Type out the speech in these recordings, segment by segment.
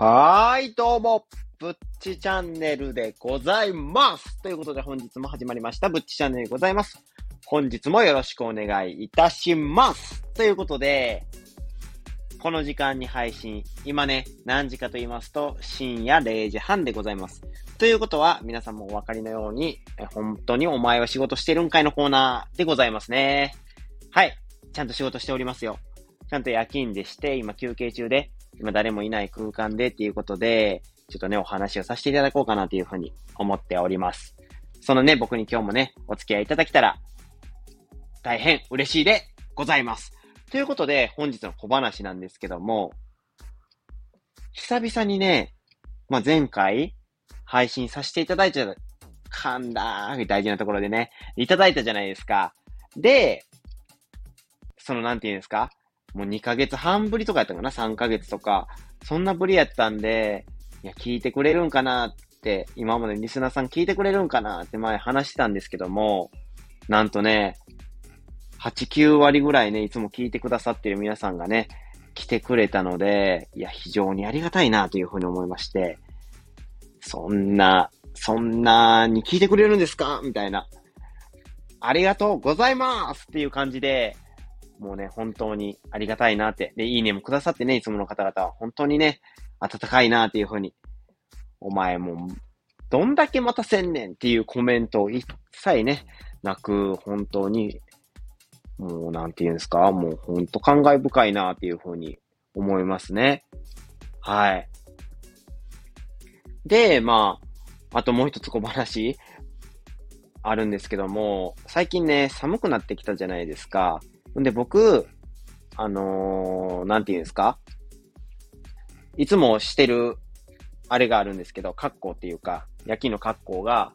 はーい、どうも、ぶっちチャンネルでございます。ということで本日も始まりました、ぶっちチャンネルでございます。本日もよろしくお願いいたします。ということで、この時間に配信、今ね、何時かと言いますと、深夜0時半でございます。ということは、皆さんもお分かりのように、本当にお前は仕事してるんかいのコーナーでございますね。はい。ちゃんと仕事しておりますよ。ちゃんと夜勤でして、今休憩中で、今誰もいない空間でっていうことで、ちょっとね、お話をさせていただこうかなというふうに思っております。そのね、僕に今日もね、お付き合いいただけたら、大変嬉しいでございます。ということで、本日の小話なんですけども、久々にね、まあ、前回、配信させていただいた、噛んだー、大事なところでね、いただいたじゃないですか。で、その、なんて言うんですか？もう2ヶ月半ぶりとかやったかな ?3 ヶ月とか。そんなぶりやったんで、いや、聞いてくれるんかなって、今までリスナーさん聞いてくれるんかなって前話してたんですけども、なんとね、8、9割ぐらいね、いつも聞いてくださってる皆さんがね、来てくれたので、いや、非常にありがたいなというふうに思いまして、そんな、そんなに聞いてくれるんですか？みたいな。ありがとうございますっていう感じで、もうね、本当にありがたいなって。で、いいねもくださってね、いつもの方々は本当にね、温かいなっていうふうに。お前も、どんだけ待たせんねんっていうコメントを一切ね、なく、本当に、もうなんて言うんですか、もう本当感慨深いなっていうふうに思いますね。はい。で、まあ、あともう一つ小話あるんですけども、最近ね、寒くなってきたじゃないですか。で、僕、あのー、なんて言うんですか？いつもしてる、あれがあるんですけど、格好っていうか、夜勤の格好が、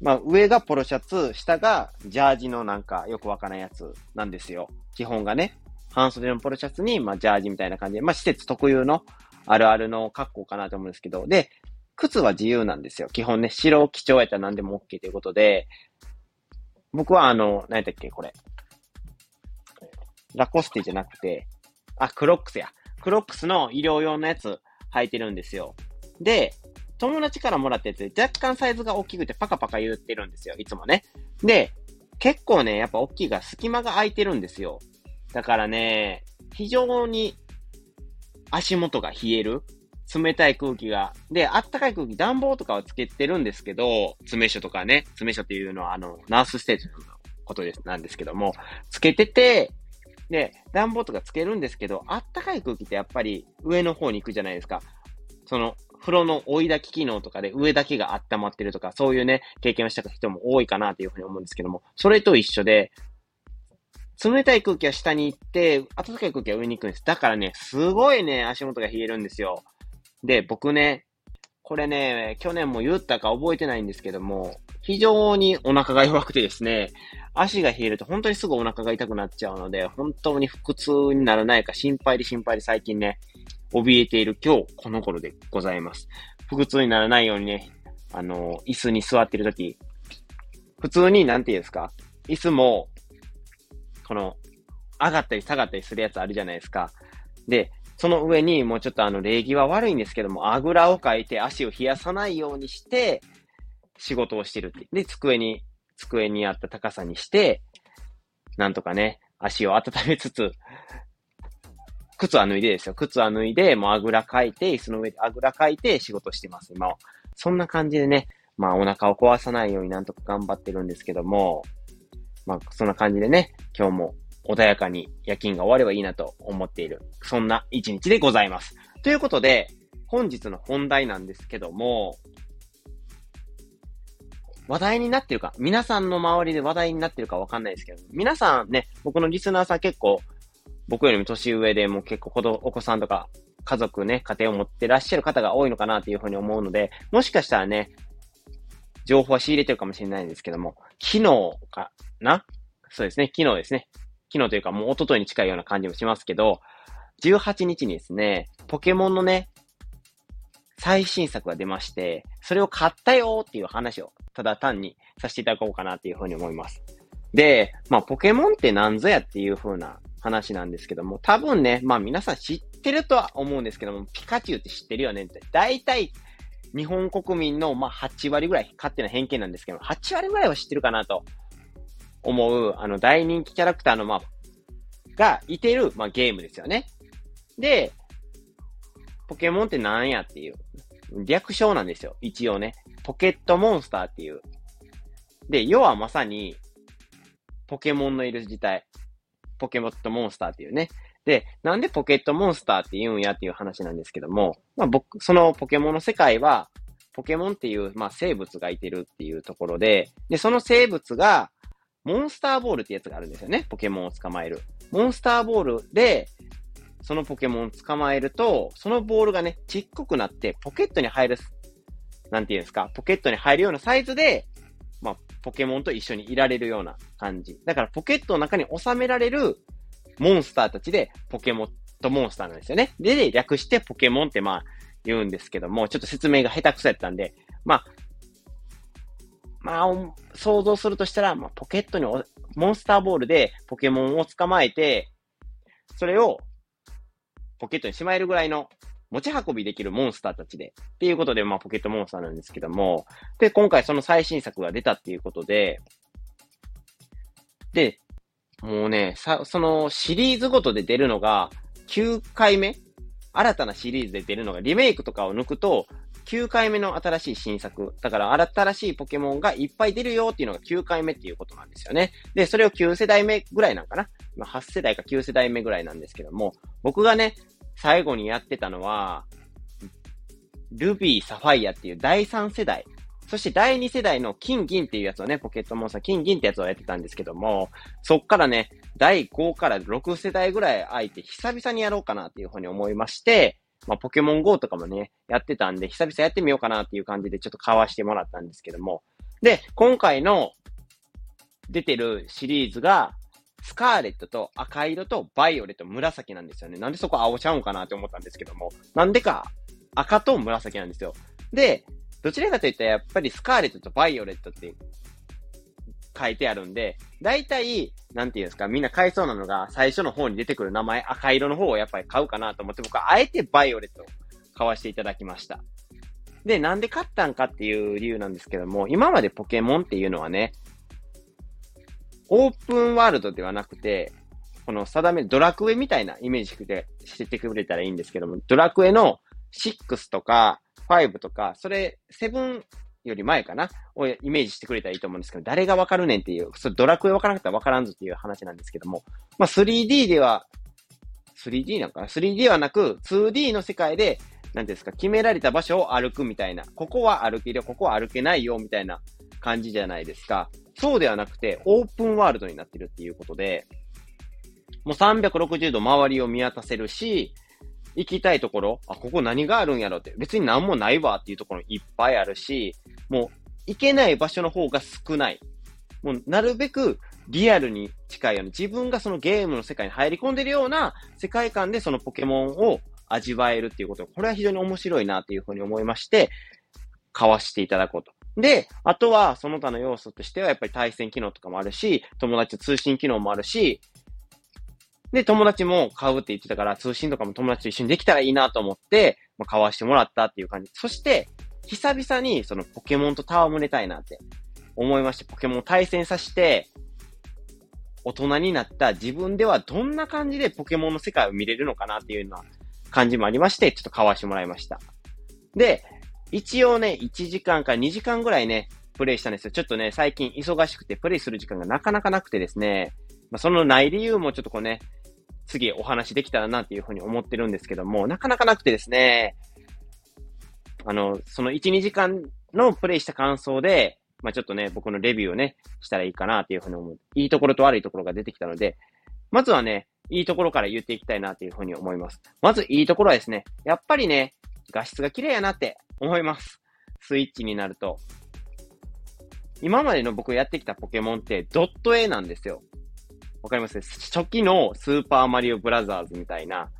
まあ、上がポロシャツ、下がジャージのなんかよくわからんやつなんですよ。基本がね。半袖のポロシャツに、まあ、ジャージみたいな感じで、まあ、施設特有のあるあるの格好かなと思うんですけど、で、靴は自由なんですよ。基本ね、白を基調やったら何でも OK ということで、僕はあの、何やったっけ、これ。ラコステじゃなくて、あ、クロックスや。クロックスの医療用のやつ履いてるんですよ。で、友達からもらったやつで若干サイズが大きくてパカパカ言ってるんですよ。いつもね。で、結構ね、やっぱ大きいが隙間が空いてるんですよ。だからね、非常に足元が冷える。冷たい空気が。で、あったかい空気、暖房とかはつけてるんですけど、詰め所とかね、詰め所っていうのはあの、ナースステーションのことです、なんですけども、つけてて、で、暖房とかつけるんですけど、あったかい空気ってやっぱり上の方に行くじゃないですか。その、風呂の追い炊き機能とかで上だけが温まってるとか、そういうね、経験をした人も多いかなというふうに思うんですけども、それと一緒で、冷たい空気は下に行って、暖かい空気は上に行くんです。だからね、すごいね、足元が冷えるんですよ。で、僕ね、これね、去年も言ったか覚えてないんですけども、非常にお腹が弱くてですね、足が冷えると本当にすぐお腹が痛くなっちゃうので、本当に腹痛にならないか心配で心配で最近ね、怯えている今日この頃でございます。腹痛にならないようにね、あの、椅子に座ってるとき、普通になんて言うんですか、椅子も、この、上がったり下がったりするやつあるじゃないですか。で、その上にもうちょっとあの礼儀は悪いんですけども、あぐらをかいて足を冷やさないようにして仕事をしてるって。で、机に、机にあった高さにして、なんとかね、足を温めつつ、靴は脱いでですよ。靴は脱いで、もうあぐらかいて、椅子の上であぐらかいて仕事してます、今は。そんな感じでね、まあお腹を壊さないようになんとか頑張ってるんですけども、まあそんな感じでね、今日も穏やかに夜勤が終わればいいなと思っている。そんな一日でございます。ということで、本日の本題なんですけども、話題になってるか、皆さんの周りで話題になってるかわかんないですけど、皆さんね、僕のリスナーさん結構、僕よりも年上でも結構子供お子さんとか家族ね、家庭を持ってらっしゃる方が多いのかなというふうに思うので、もしかしたらね、情報は仕入れてるかもしれないんですけども、昨日かな？そうですね、昨日ですね。昨日というかもう一昨日に近いような感じもしますけど、18日にですね、ポケモンのね、最新作が出まして、それを買ったよっていう話を、ただ単にさせていただこうかなっていうふうに思います。で、まあ、ポケモンって何ぞやっていう風な話なんですけども、多分ね、まあ皆さん知ってるとは思うんですけども、ピカチュウって知ってるよねって。大体、日本国民の、まあ、8割ぐらい、勝手な偏見なんですけど、8割ぐらいは知ってるかなと思う、あの、大人気キャラクターの、まあ、がいてる、まあ、ゲームですよね。で、ポケモンって何やっていう、略称なんですよ。一応ね。ポケットモンスターっていう。で、要はまさに、ポケモンのいる自体。ポケモットモンスターっていうね。で、なんでポケットモンスターって言うんやっていう話なんですけども、まあ僕、そのポケモンの世界は、ポケモンっていう、まあ生物がいてるっていうところで、で、その生物が、モンスターボールってやつがあるんですよね。ポケモンを捕まえる。モンスターボールで、そのポケモンを捕まえると、そのボールがね、ちっこくなってポケットに入る、なんていうんですか、ポケットに入るようなサイズで、まあ、ポケモンと一緒にいられるような感じ。だからポケットの中に収められるモンスターたちでポケモンとモンスターなんですよね。で、略してポケモンってまあ言うんですけども、ちょっと説明が下手くそやったんで、まあ、まあ、想像するとしたら、まあ、ポケットにモンスターボールでポケモンを捕まえて、それをポケットにしまえるぐらいの持ち運びできるモンスターたちで、っていうことで、まあ、ポケットモンスターなんですけども、で、今回その最新作が出たっていうことで、で、もうね、さ、そのシリーズごとで出るのが9回目？新たなシリーズで出るのがリメイクとかを抜くと9回目の新しい新作。だから新しいポケモンがいっぱい出るよっていうのが9回目っていうことなんですよね。で、それを9世代目ぐらいなんかな？今8世代か9世代目ぐらいなんですけども、僕がね、最後にやってたのは、ルビー、サファイアっていう第3世代。そして第2世代の金銀っていうやつをね、ポケットモンスター金銀ってやつをやってたんですけども、そっからね、第5から6世代ぐらい空いて久々にやろうかなっていうふうに思いまして、まあ、ポケモン GO とかもね、やってたんで、久々やってみようかなっていう感じでちょっと買わしてもらったんですけども。で、今回の出てるシリーズが、スカーレットと赤色とバイオレット、紫なんですよね。なんでそこ青ちゃうんかなって思ったんですけども。なんでか赤と紫なんですよ。で、どちらかといったらやっぱりスカーレットとバイオレットって書いてあるんで、大体、なんていうんですか、みんな買いそうなのが、最初の方に出てくる名前、赤色の方をやっぱり買うかなと思って、僕はあえてバイオレットを買わせていただきました。で、なんで買ったんかっていう理由なんですけども、今までポケモンっていうのはね、オープンワールドではなくて、この定め、ドラクエみたいなイメージでしててくれたらいいんですけども、ドラクエの6とか5とか、それ、7より前かなをイメージしてくれたらいいと思うんですけど、誰がわかるねんっていう、それドラクエわからなかったわからんぞっていう話なんですけども、まあ 3D では、3D なんかな ?3D ではなく 2D の世界で、なんですか、決められた場所を歩くみたいな、ここは歩けるよ、ここは歩けないよ、みたいな感じじゃないですか。そうではなくて、オープンワールドになってるっていうことで、もう360度周りを見渡せるし、行きたいところ、あ、ここ何があるんやろって、別に何もないわっていうところいっぱいあるし、もう行けない場所の方が少ない。もうなるべくリアルに近いように、自分がそのゲームの世界に入り込んでるような世界観でそのポケモンを味わえるっていうこと、これは非常に面白いなっていうふうに思いまして、買わしていただこうと。で、あとはその他の要素としてはやっぱり対戦機能とかもあるし、友達と通信機能もあるし、で、友達も買うって言ってたから、通信とかも友達と一緒にできたらいいなと思って、まあ、買わしてもらったっていう感じ。そして、久々にそのポケモンと戯れたいなって思いまして、ポケモンを対戦させて、大人になった自分ではどんな感じでポケモンの世界を見れるのかなっていうような感じもありまして、ちょっと買わしてもらいました。で、一応ね、1時間か2時間ぐらいね、プレイしたんですよ。ちょっとね、最近忙しくてプレイする時間がなかなかなくてですね、まあ、そのない理由もちょっとこうね、次お話できたらなっていうふうに思ってるんですけども、なかなかなくてですね、あの、その1、2時間のプレイした感想で、まあ、ちょっとね、僕のレビューをね、したらいいかなっていうふうに思う。いいところと悪いところが出てきたので、まずはね、いいところから言っていきたいなっていうふうに思います。まずいいところはですね、やっぱりね、画質が綺麗やなって思います。スイッチになると。今までの僕やってきたポケモンってドット絵なんですよ。わかります？初期のスーパーマリオブラザーズみたいな、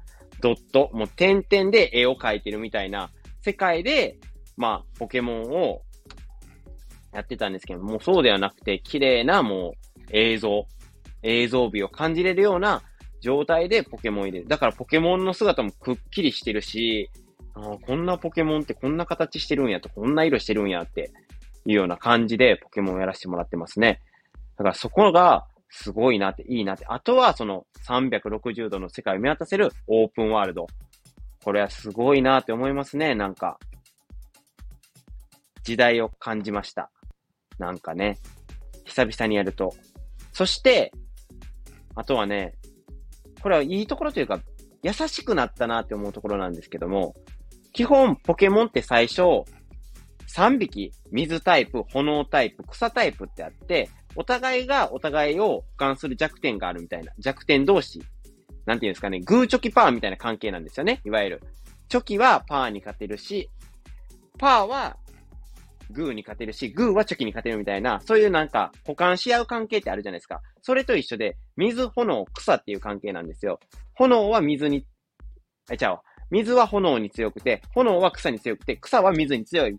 ドット、もう点々で絵を描いてるみたいな世界で、まあ、ポケモンをやってたんですけども、うそうではなくて、綺麗なもう映像、映像美を感じれるような状態でポケモン入れる。だからポケモンの姿もくっきりしてるし、あこんなポケモンってこんな形してるんやと、こんな色してるんやっていうような感じでポケモンをやらせてもらってますね。だからそこがすごいなって、いいなって。あとはその360度の世界を見渡せるオープンワールド。これはすごいなって思いますね、なんか。時代を感じました。なんかね。久々にやると。そして、あとはね、これはいいところというか、優しくなったなって思うところなんですけども、基本ポケモンって最初、3匹、水タイプ、炎タイプ、草タイプってあって、お互いがお互いを俯瞰する弱点があるみたいな、弱点同士、なんていうんですかね、グーチョキパーみたいな関係なんですよね、いわゆる。チョキはパーに勝てるし、パーはグーに勝てるし、グーはチョキに勝てるみたいな、そういうなんか、補完し合う関係ってあるじゃないですか。それと一緒で、水、炎、草っていう関係なんですよ。炎は水に、え、ちゃう水は炎に強くて、炎は草に強くて、草は水に強い。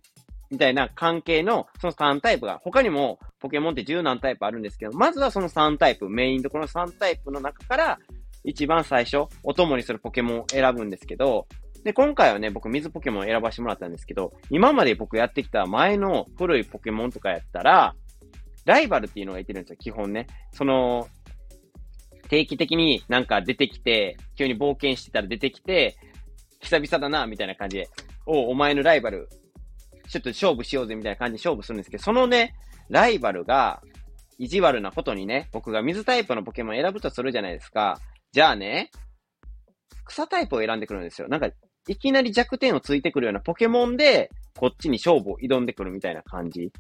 みたいな関係の、その3タイプが、他にもポケモンって10何タイプあるんですけど、まずはその3タイプ、メインどこの3タイプの中から、一番最初、お供にするポケモンを選ぶんですけど、で、今回はね、僕水ポケモン選ばせてもらったんですけど、今まで僕やってきた前の古いポケモンとかやったら、ライバルっていうのがいてるんですよ、基本ね。その、定期的になんか出てきて、急に冒険してたら出てきて、久々だな、みたいな感じで、おお前のライバル、ちょっと勝負しようぜ、みたいな感じで勝負するんですけど、そのね、ライバルが、意地悪なことにね、僕が水タイプのポケモン選ぶとするじゃないですか。じゃあね、草タイプを選んでくるんですよ。なんか、いきなり弱点をついてくるようなポケモンで、こっちに勝負を挑んでくるみたいな感じ。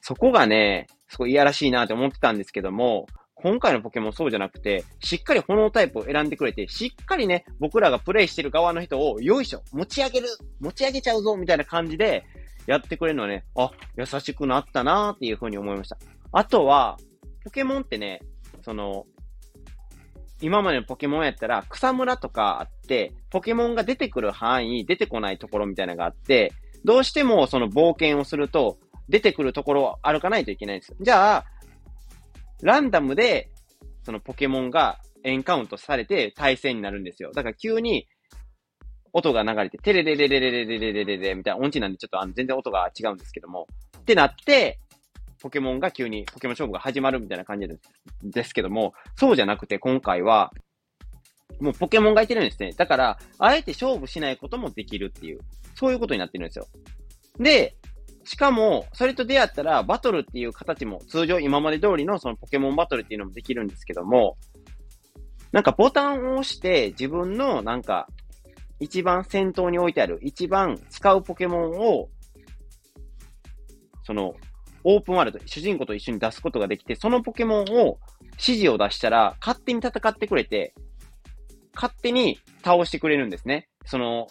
そこがね、すごいいやらしいなって思ってたんですけども、今回のポケモンそうじゃなくて、しっかり炎タイプを選んでくれて、しっかりね、僕らがプレイしてる側の人を、よいしょ、持ち上げる、持ち上げちゃうぞ、みたいな感じで、やってくれるのはね、あ、優しくなったなーっていう風に思いました。あとは、ポケモンってね、その、今までのポケモンやったら草むらとかあって、ポケモンが出てくる範囲、出てこないところみたいなのがあって、どうしてもその冒険をすると、出てくるところを歩かないといけないんです。じゃあ、ランダムで、そのポケモンがエンカウントされて対戦になるんですよ。だから急に、音が流れて、テレレレレレレレレレレレみたいな音痴なんでちょっとあの全然音が違うんですけども。ってなって、ポケモンが急にポケモン勝負が始まるみたいな感じですけども、そうじゃなくて今回は、もうポケモンがいてるんですね。だから、あえて勝負しないこともできるっていう、そういうことになってるんですよ。で、しかも、それと出会ったら、バトルっていう形も、通常今まで通りのそのポケモンバトルっていうのもできるんですけども、なんかボタンを押して自分のなんか、一番先頭に置いてある、一番使うポケモンを、その、オープンワールド、主人公と一緒に出すことができて、そのポケモンを指示を出したら、勝手に戦ってくれて、勝手に倒してくれるんですね。その、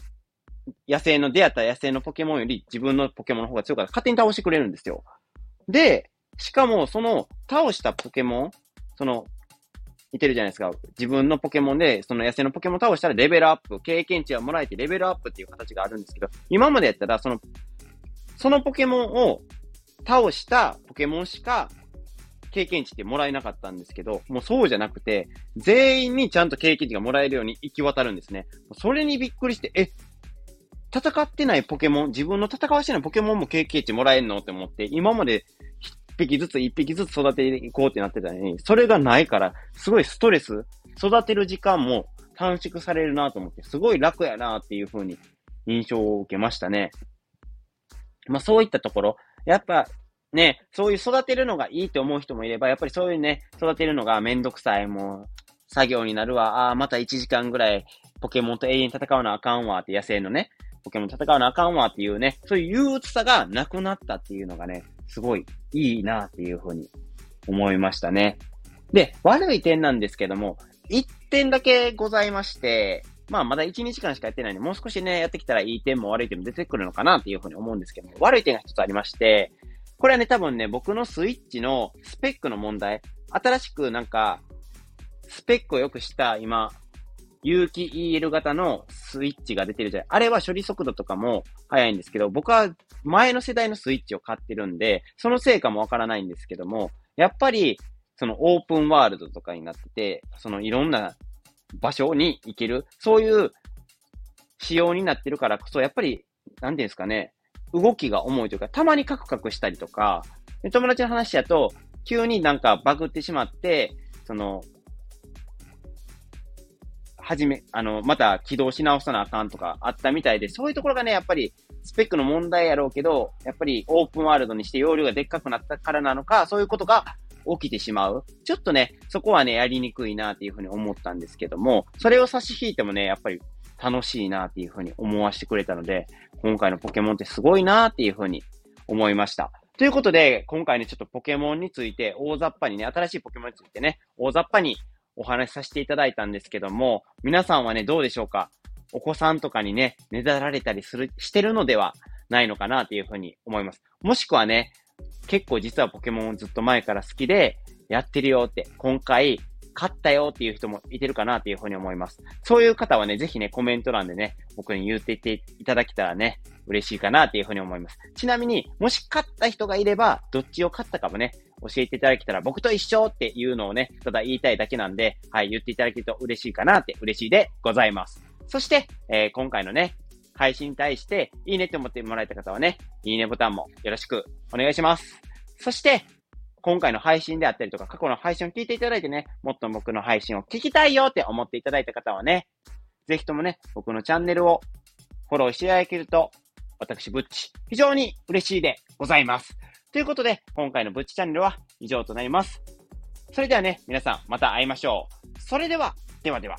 野生の、出会った野生のポケモンより自分のポケモンの方が強かったら勝手に倒してくれるんですよ。で、しかも、その、倒したポケモン、その、いてるじゃないですか。自分のポケモンで、その野生のポケモン倒したらレベルアップ、経験値をもらえてレベルアップっていう形があるんですけど、今までやったら、その、そのポケモンを倒したポケモンしか経験値ってもらえなかったんですけど、もうそうじゃなくて、全員にちゃんと経験値がもらえるように行き渡るんですね。それにびっくりして、え、戦ってないポケモン、自分の戦わしてないポケモンも経験値もらえんのって思って、今まで一匹ずつ一匹ずつ育てていこうってなってたのに、それがないから、すごいストレス、育てる時間も短縮されるなと思って、すごい楽やなっていう風に印象を受けましたね。まあそういったところ、やっぱ、ね、そういう育てるのがいいと思う人もいれば、やっぱりそういうね、育てるのがめんどくさい、もう、作業になるわ、ああ、また1時間ぐらいポケモンと永遠に戦わなあかんわって、野生のね、ポケモン戦わなあかんわっていうね、そういう憂鬱さがなくなったっていうのがね、すごいいいなっていうふうに思いましたね。で、悪い点なんですけども、1点だけございまして、まあまだ1日間しかやってないんで、もう少しね、やってきたらいい点も悪い点も出てくるのかなっていうふうに思うんですけども、悪い点が一つありまして、これはね、多分ね、僕のスイッチのスペックの問題、新しくなんか、スペックをよくした今、有機 EL 型のスイッチが出てるじゃん。あれは処理速度とかも速いんですけど、僕は前の世代のスイッチを買ってるんで、その成果もわからないんですけども、やっぱり、そのオープンワールドとかになってて、そのいろんな場所に行ける、そういう仕様になってるからこそ、やっぱり、なんていうんですかね、動きが重いというか、たまにカクカクしたりとか、友達の話だと、急になんかバグってしまって、その、はじめ、あの、また起動し直さなあかんとかあったみたいで、そういうところがね、やっぱりスペックの問題やろうけど、やっぱりオープンワールドにして容量がでっかくなったからなのか、そういうことが起きてしまう。ちょっとね、そこはね、やりにくいなっていうふうに思ったんですけども、それを差し引いてもね、やっぱり楽しいなっていうふうに思わせてくれたので、今回のポケモンってすごいなっていうふうに思いました。ということで、今回ね、ちょっとポケモンについて、大雑把にね、新しいポケモンについてね、大雑把にお話しさせていただいたんですけども、皆さんはね、どうでしょうか？お子さんとかにね、ねだられたりする、してるのではないのかなっていうふうに思います。もしくはね、結構実はポケモンずっと前から好きで、やってるよって、今回、勝ったよっていう人もいてるかなっていうふうに思います。そういう方はね、ぜひね、コメント欄でね、僕に言っていていただけたらね、嬉しいかなっていうふうに思います。ちなみに、もし勝った人がいれば、どっちを勝ったかもね、教えていただけたら、僕と一緒っていうのをね、ただ言いたいだけなんで、はい、言っていただけると嬉しいかなって嬉しいでございます。そして、えー、今回のね、配信に対して、いいねって思ってもらえた方はね、いいねボタンもよろしくお願いします。そして、今回の配信であったりとか、過去の配信を聞いていただいてね、もっと僕の配信を聞きたいよって思っていただいた方はね、ぜひともね、僕のチャンネルをフォローしていただけると、私、ブッチ、非常に嬉しいでございます。ということで、今回のブッチチャンネルは以上となります。それではね、皆さんまた会いましょう。それでは、ではでは。